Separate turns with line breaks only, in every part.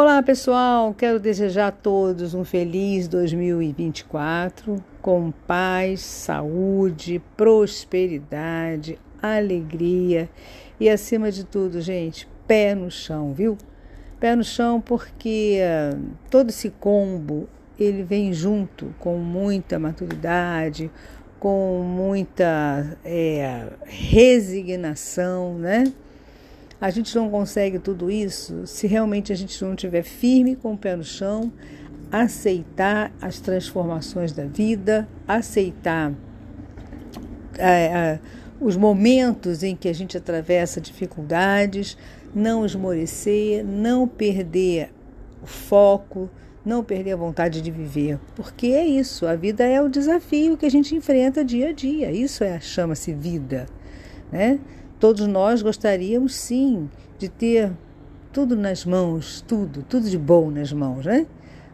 Olá pessoal, quero desejar a todos um feliz 2024 com paz, saúde, prosperidade, alegria e acima de tudo, gente, pé no chão, viu? Pé no chão porque uh, todo esse combo ele vem junto com muita maturidade, com muita é, resignação, né? A gente não consegue tudo isso se realmente a gente não estiver firme com o pé no chão, aceitar as transformações da vida, aceitar é, é, os momentos em que a gente atravessa dificuldades, não esmorecer, não perder o foco, não perder a vontade de viver, porque é isso, a vida é o desafio que a gente enfrenta dia a dia, isso é chama-se vida, né? Todos nós gostaríamos, sim, de ter tudo nas mãos, tudo, tudo de bom nas mãos, né?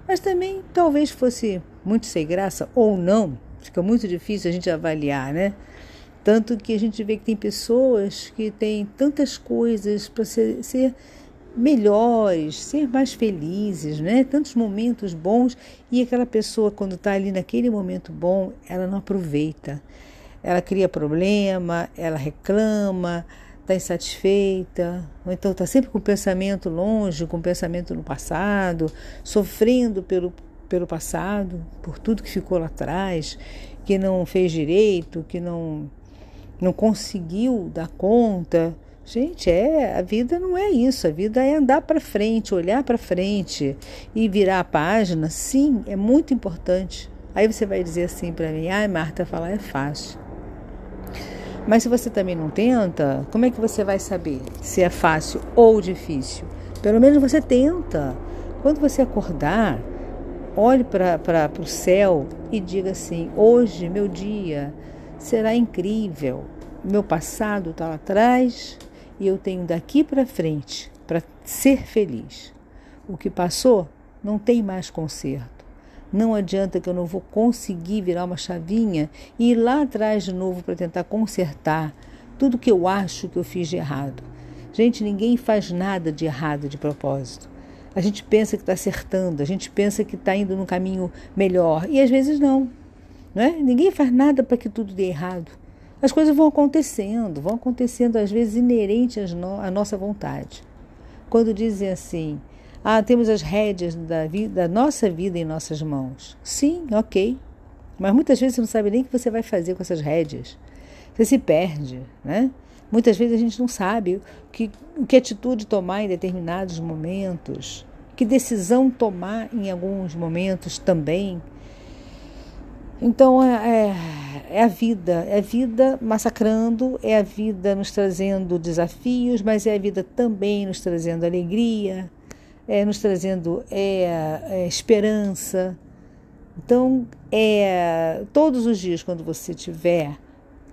Mas também talvez fosse muito sem graça ou não, fica muito difícil a gente avaliar, né? Tanto que a gente vê que tem pessoas que têm tantas coisas para ser, ser melhores, ser mais felizes, né? Tantos momentos bons e aquela pessoa quando está ali naquele momento bom, ela não aproveita ela cria problema, ela reclama, está insatisfeita, ou então está sempre com o pensamento longe, com o pensamento no passado, sofrendo pelo, pelo passado, por tudo que ficou lá atrás, que não fez direito, que não, não conseguiu dar conta. Gente, é, a vida não é isso, a vida é andar para frente, olhar para frente e virar a página. Sim, é muito importante. Aí você vai dizer assim para mim: "Ai, Marta, falar é fácil". Mas se você também não tenta, como é que você vai saber se é fácil ou difícil? Pelo menos você tenta. Quando você acordar, olhe para o céu e diga assim: hoje, meu dia, será incrível. Meu passado está lá atrás e eu tenho daqui para frente para ser feliz. O que passou não tem mais conserto. Não adianta que eu não vou conseguir virar uma chavinha e ir lá atrás de novo para tentar consertar tudo que eu acho que eu fiz de errado. Gente, ninguém faz nada de errado de propósito. A gente pensa que está acertando, a gente pensa que está indo no caminho melhor e às vezes não. não é? Ninguém faz nada para que tudo dê errado. As coisas vão acontecendo, vão acontecendo às vezes inerente à nossa vontade. Quando dizem assim, ah, temos as rédeas da, vida, da nossa vida em nossas mãos. Sim, ok. Mas muitas vezes você não sabe nem o que você vai fazer com essas rédeas. Você se perde, né? Muitas vezes a gente não sabe que, que atitude tomar em determinados momentos, que decisão tomar em alguns momentos também. Então é, é, é a vida, é a vida massacrando, é a vida nos trazendo desafios, mas é a vida também nos trazendo alegria, é, nos trazendo é, é, esperança. Então, é, todos os dias, quando você estiver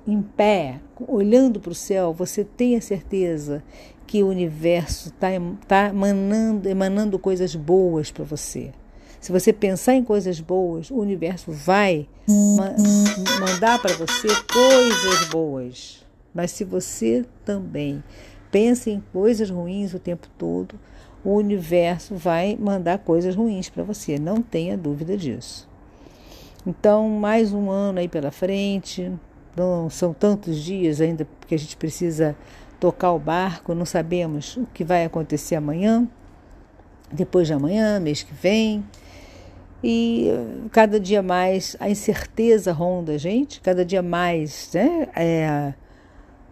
em pé, olhando para o céu, você tenha certeza que o universo está tá emanando, emanando coisas boas para você. Se você pensar em coisas boas, o universo vai ma mandar para você coisas boas. Mas se você também pensa em coisas ruins o tempo todo, o universo vai mandar coisas ruins para você, não tenha dúvida disso. Então, mais um ano aí pela frente, não são tantos dias ainda porque a gente precisa tocar o barco, não sabemos o que vai acontecer amanhã, depois de amanhã, mês que vem. E cada dia mais a incerteza ronda a gente, cada dia mais né, é,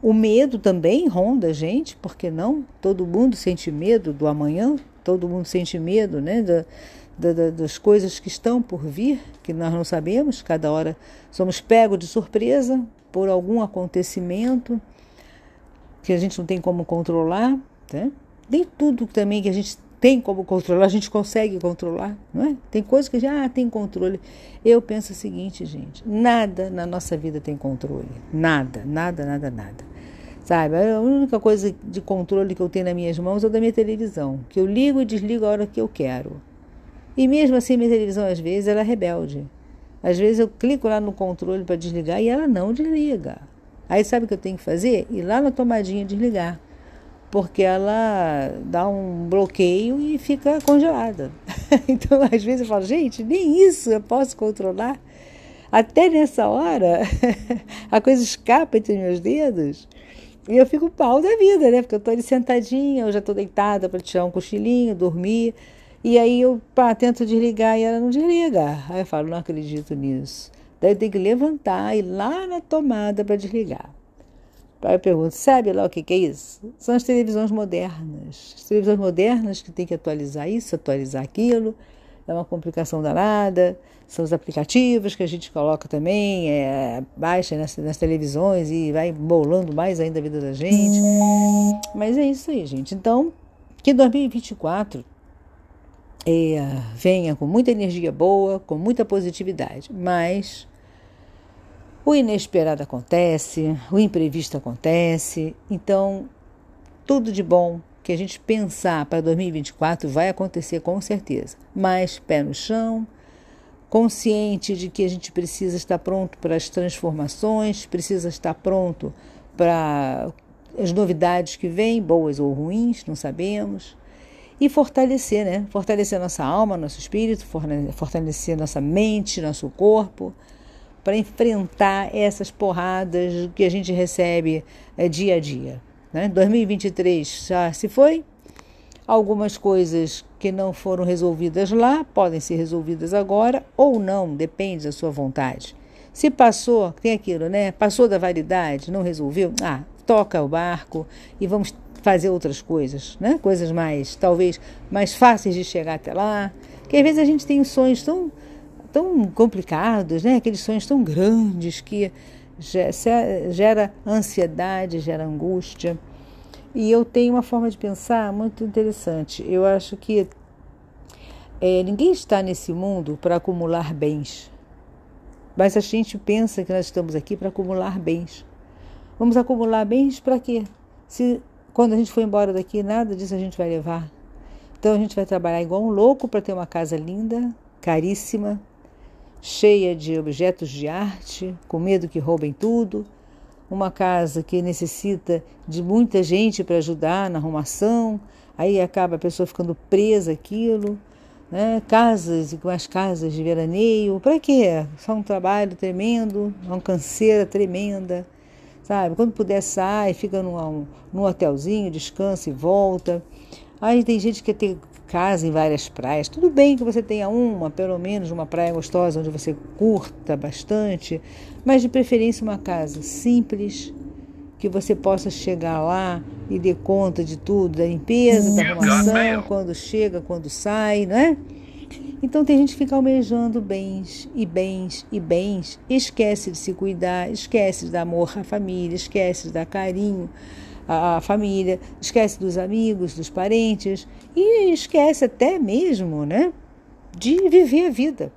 o medo também ronda a gente, porque não? Todo mundo sente medo do amanhã, todo mundo sente medo né, da, da, das coisas que estão por vir, que nós não sabemos, cada hora somos pegos de surpresa por algum acontecimento que a gente não tem como controlar. Né? Nem tudo também que a gente tem como controlar, a gente consegue controlar, não é? Tem coisas que já ah, tem controle. Eu penso o seguinte, gente: nada na nossa vida tem controle. Nada, nada, nada, nada. Sabe? A única coisa de controle que eu tenho nas minhas mãos é da minha televisão, que eu ligo e desligo a hora que eu quero. E mesmo assim, minha televisão, às vezes, ela é rebelde. Às vezes eu clico lá no controle para desligar e ela não desliga. Aí sabe o que eu tenho que fazer? Ir lá na tomadinha desligar. Porque ela dá um bloqueio e fica congelada. então, às vezes eu falo, gente, nem isso eu posso controlar. Até nessa hora, a coisa escapa entre meus dedos. E eu fico pau da vida, né? Porque eu tô ali sentadinha, eu já tô deitada para tirar um cochilinho, dormir. E aí eu pá, tento desligar e ela não desliga. Aí eu falo, não acredito nisso. Daí eu tenho que levantar e ir lá na tomada para desligar. Aí eu pergunto, sabe lá o que, que é isso? São as televisões modernas. As televisões modernas que tem que atualizar isso, atualizar aquilo. É uma complicação danada. São os aplicativos que a gente coloca também, é, baixa nas, nas televisões e vai bolando mais ainda a vida da gente. Mas é isso aí, gente. Então, que 2024 é, venha com muita energia boa, com muita positividade, mas o inesperado acontece, o imprevisto acontece, então tudo de bom que a gente pensar para 2024 vai acontecer com certeza. Mas pé no chão, consciente de que a gente precisa estar pronto para as transformações, precisa estar pronto para as novidades que vêm, boas ou ruins, não sabemos. E fortalecer, né? Fortalecer nossa alma, nosso espírito, fortalecer nossa mente, nosso corpo para enfrentar essas porradas que a gente recebe é, dia a dia. Né? 2023 já se foi, algumas coisas que não foram resolvidas lá podem ser resolvidas agora ou não, depende da sua vontade. Se passou, tem aquilo, né? Passou da validade, não resolveu, ah, toca o barco e vamos fazer outras coisas, né? Coisas mais, talvez, mais fáceis de chegar até lá. Que às vezes a gente tem sonhos tão tão complicados, né? aqueles sonhos tão grandes que gera ansiedade, gera angústia. E eu tenho uma forma de pensar muito interessante. Eu acho que é, ninguém está nesse mundo para acumular bens. Mas a gente pensa que nós estamos aqui para acumular bens. Vamos acumular bens para quê? Se quando a gente for embora daqui, nada disso a gente vai levar. Então a gente vai trabalhar igual um louco para ter uma casa linda, caríssima, cheia de objetos de arte, com medo que roubem tudo, uma casa que necessita de muita gente para ajudar na arrumação, aí acaba a pessoa ficando presa aquilo, né? casas e mais casas de veraneio, para quê? Só um trabalho tremendo, uma canseira tremenda, sabe? Quando puder sai, fica num, num hotelzinho, descansa e volta. Aí tem gente que quer ter casa em várias praias. Tudo bem que você tenha uma, pelo menos uma praia gostosa onde você curta bastante, mas de preferência uma casa simples, que você possa chegar lá e dê conta de tudo, da limpeza, da arrumação, quando chega, quando sai, não é? Então tem gente que fica almejando bens e bens e bens, esquece de se cuidar, esquece de dar amor à família, esquece de dar carinho a, família, esquece dos amigos, dos parentes e esquece até mesmo, né, de viver a vida.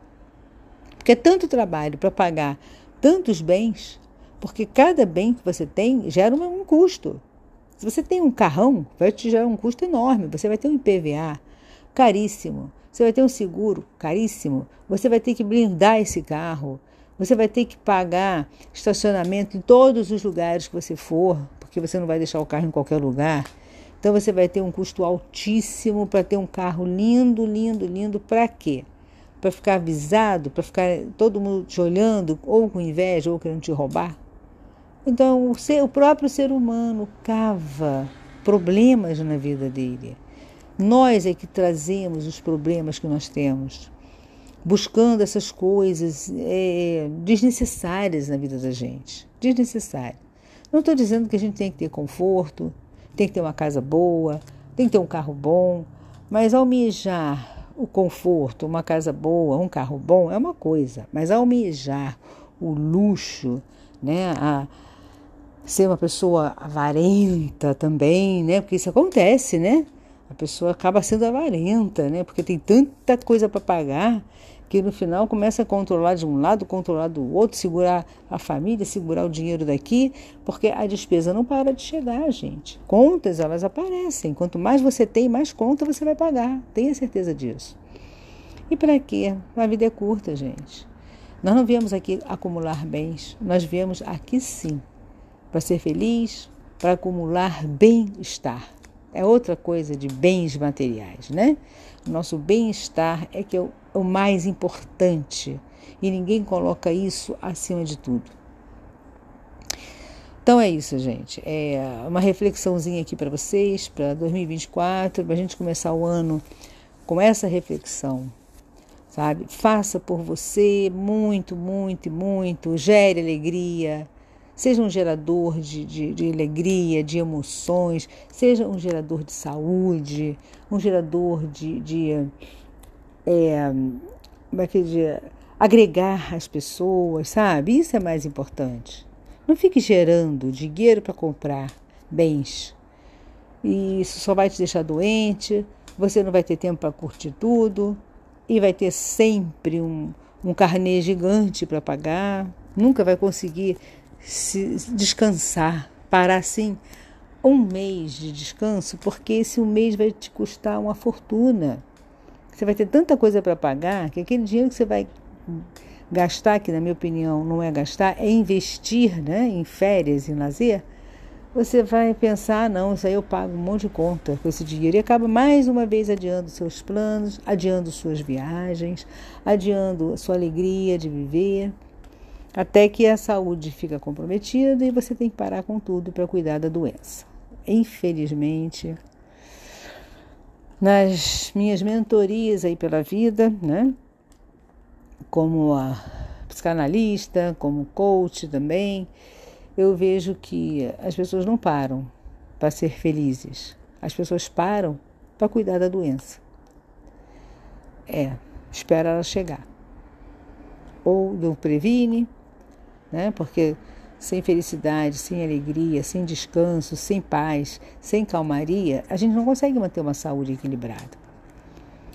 Porque é tanto trabalho para pagar tantos bens, porque cada bem que você tem gera um, um custo. Se você tem um carrão, vai te gerar um custo enorme. Você vai ter um IPVA caríssimo. Você vai ter um seguro caríssimo. Você vai ter que blindar esse carro. Você vai ter que pagar estacionamento em todos os lugares que você for, porque você não vai deixar o carro em qualquer lugar. Então você vai ter um custo altíssimo para ter um carro lindo, lindo, lindo. Para quê? Para ficar avisado, para ficar todo mundo te olhando, ou com inveja, ou querendo te roubar. Então o, ser, o próprio ser humano cava problemas na vida dele. Nós é que trazemos os problemas que nós temos, buscando essas coisas é, desnecessárias na vida da gente. Desnecessárias. Não estou dizendo que a gente tem que ter conforto, tem que ter uma casa boa, tem que ter um carro bom, mas almejar o conforto, uma casa boa, um carro bom é uma coisa, mas almejar o luxo, né, a ser uma pessoa avarenta também, né, porque isso acontece, né? A pessoa acaba sendo avarenta, né? Porque tem tanta coisa para pagar que no final começa a controlar de um lado, controlar do outro, segurar a família, segurar o dinheiro daqui, porque a despesa não para de chegar, gente. Contas, elas aparecem. Quanto mais você tem, mais conta você vai pagar. Tenha certeza disso. E para quê? A vida é curta, gente. Nós não viemos aqui acumular bens, nós viemos aqui sim para ser feliz, para acumular bem-estar. é outra coisa de bens materiais, né? Nosso bem-estar é que é o, mais importante e ninguém coloca isso acima de tudo. Então é isso, gente. É uma reflexãozinha aqui para vocês, para 2024, para a gente começar o ano com essa reflexão, sabe? Faça por você muito, muito, muito, gere alegria, seja um gerador de, de, de alegria, de emoções, seja um gerador de saúde, um gerador de, de, é, é de agregar as pessoas, sabe? Isso é mais importante. Não fique gerando dinheiro para comprar bens. E isso só vai te deixar doente, você não vai ter tempo para curtir tudo e vai ter sempre um, um carnê gigante para pagar. Nunca vai conseguir se descansar, parar assim um mês de descanso, porque esse um mês vai te custar uma fortuna. Você vai ter tanta coisa para pagar que aquele dinheiro que você vai gastar, que na minha opinião não é gastar, é investir né, em férias e lazer, você vai pensar, não, isso aí eu pago um monte de conta com esse dinheiro e acaba mais uma vez adiando seus planos, adiando suas viagens, adiando sua alegria de viver, até que a saúde fica comprometida e você tem que parar com tudo para cuidar da doença. Infelizmente, nas minhas mentorias aí pela vida, né? como a psicanalista, como coach também, eu vejo que as pessoas não param para ser felizes. As pessoas param para cuidar da doença. É, espera ela chegar. Ou não previne, né? Porque sem felicidade, sem alegria, sem descanso, sem paz, sem calmaria, a gente não consegue manter uma saúde equilibrada.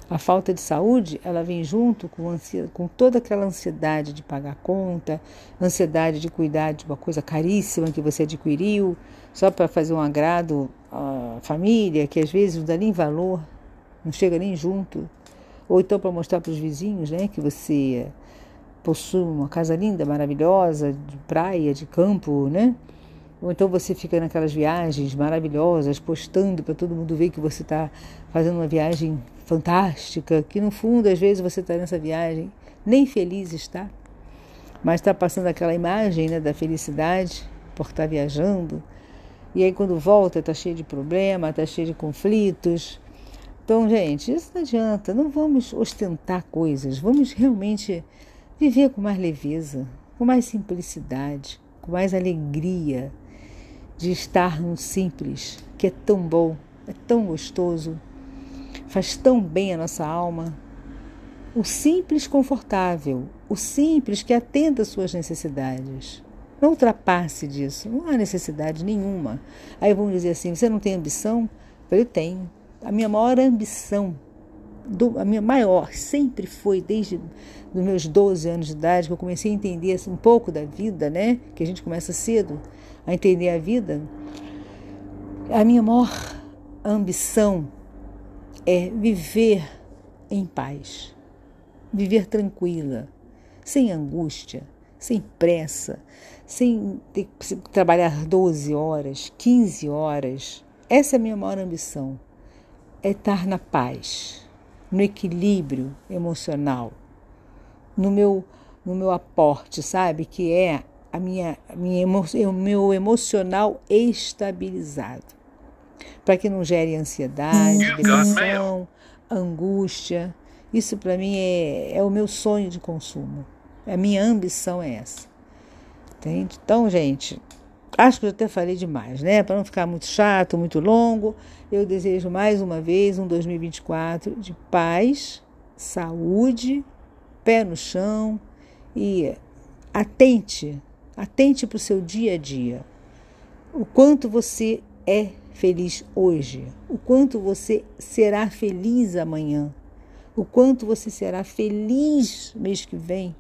A falta de saúde, ela vem junto com, com toda aquela ansiedade de pagar conta, ansiedade de cuidar de uma coisa caríssima que você adquiriu, só para fazer um agrado à família, que às vezes não dá nem valor, não chega nem junto. Ou então para mostrar para os vizinhos né, que você possui uma casa linda, maravilhosa, de praia, de campo, né? Ou então você fica naquelas viagens maravilhosas, postando para todo mundo ver que você está fazendo uma viagem fantástica, que no fundo às vezes você está nessa viagem, nem feliz está, mas está passando aquela imagem né, da felicidade por estar tá viajando. E aí quando volta está cheio de problema, está cheio de conflitos. Então, gente, isso não adianta. Não vamos ostentar coisas. Vamos realmente viver com mais leveza, com mais simplicidade, com mais alegria de estar no simples, que é tão bom, é tão gostoso faz tão bem à nossa alma. O simples confortável, o simples que atenda às suas necessidades. Não ultrapasse disso, não há necessidade nenhuma. Aí vão dizer assim: você não tem ambição? Eu tenho. A minha maior ambição, do, a minha maior, sempre foi desde os meus 12 anos de idade que eu comecei a entender assim, um pouco da vida, né? Que a gente começa cedo a entender a vida. A minha maior ambição é viver em paz, viver tranquila, sem angústia, sem pressa, sem ter que trabalhar 12 horas, 15 horas. Essa é a minha maior ambição, é estar na paz, no equilíbrio emocional, no meu, no meu aporte, sabe? Que é a minha, a minha emo, o meu emocional estabilizado para que não gere ansiedade, depressão, angústia. Isso para mim é, é o meu sonho de consumo. A minha ambição é essa. Entende? Então, gente, acho que eu até falei demais, né? Para não ficar muito chato, muito longo, eu desejo mais uma vez um 2024 de paz, saúde, pé no chão e atente, atente para o seu dia a dia. O quanto você é feliz hoje, o quanto você será feliz amanhã, o quanto você será feliz mês que vem,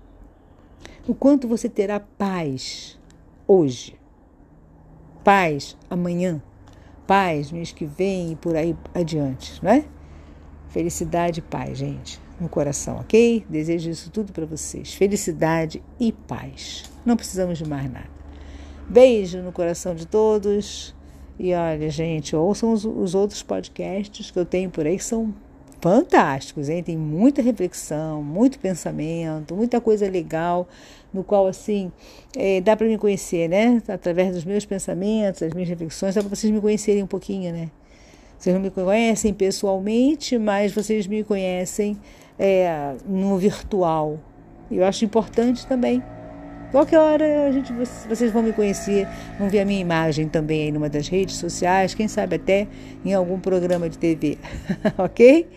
o quanto você terá paz hoje, paz amanhã, paz mês que vem e por aí adiante, não é? Felicidade e paz, gente, no coração, ok? Desejo isso tudo para vocês. Felicidade e paz. Não precisamos de mais nada. Beijo no coração de todos E olha, gente, ouçam os, os outros podcasts que eu tenho por aí que são fantásticos, hein? Tem muita reflexão, muito pensamento, muita coisa legal, no qual, assim, é, dá para me conhecer, né? Através dos meus pensamentos, das minhas reflexões, dá para vocês me conhecerem um pouquinho, né? Vocês não me conhecem pessoalmente, mas vocês me conhecem é, no virtual. Eu acho importante também. Qualquer hora a gente, vocês vão me conhecer, vão ver a minha imagem também aí numa das redes sociais, quem sabe até em algum programa de TV, ok?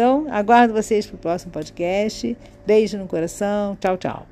Então, aguardo vocês para o próximo podcast. Beijo no coração. Tchau, tchau.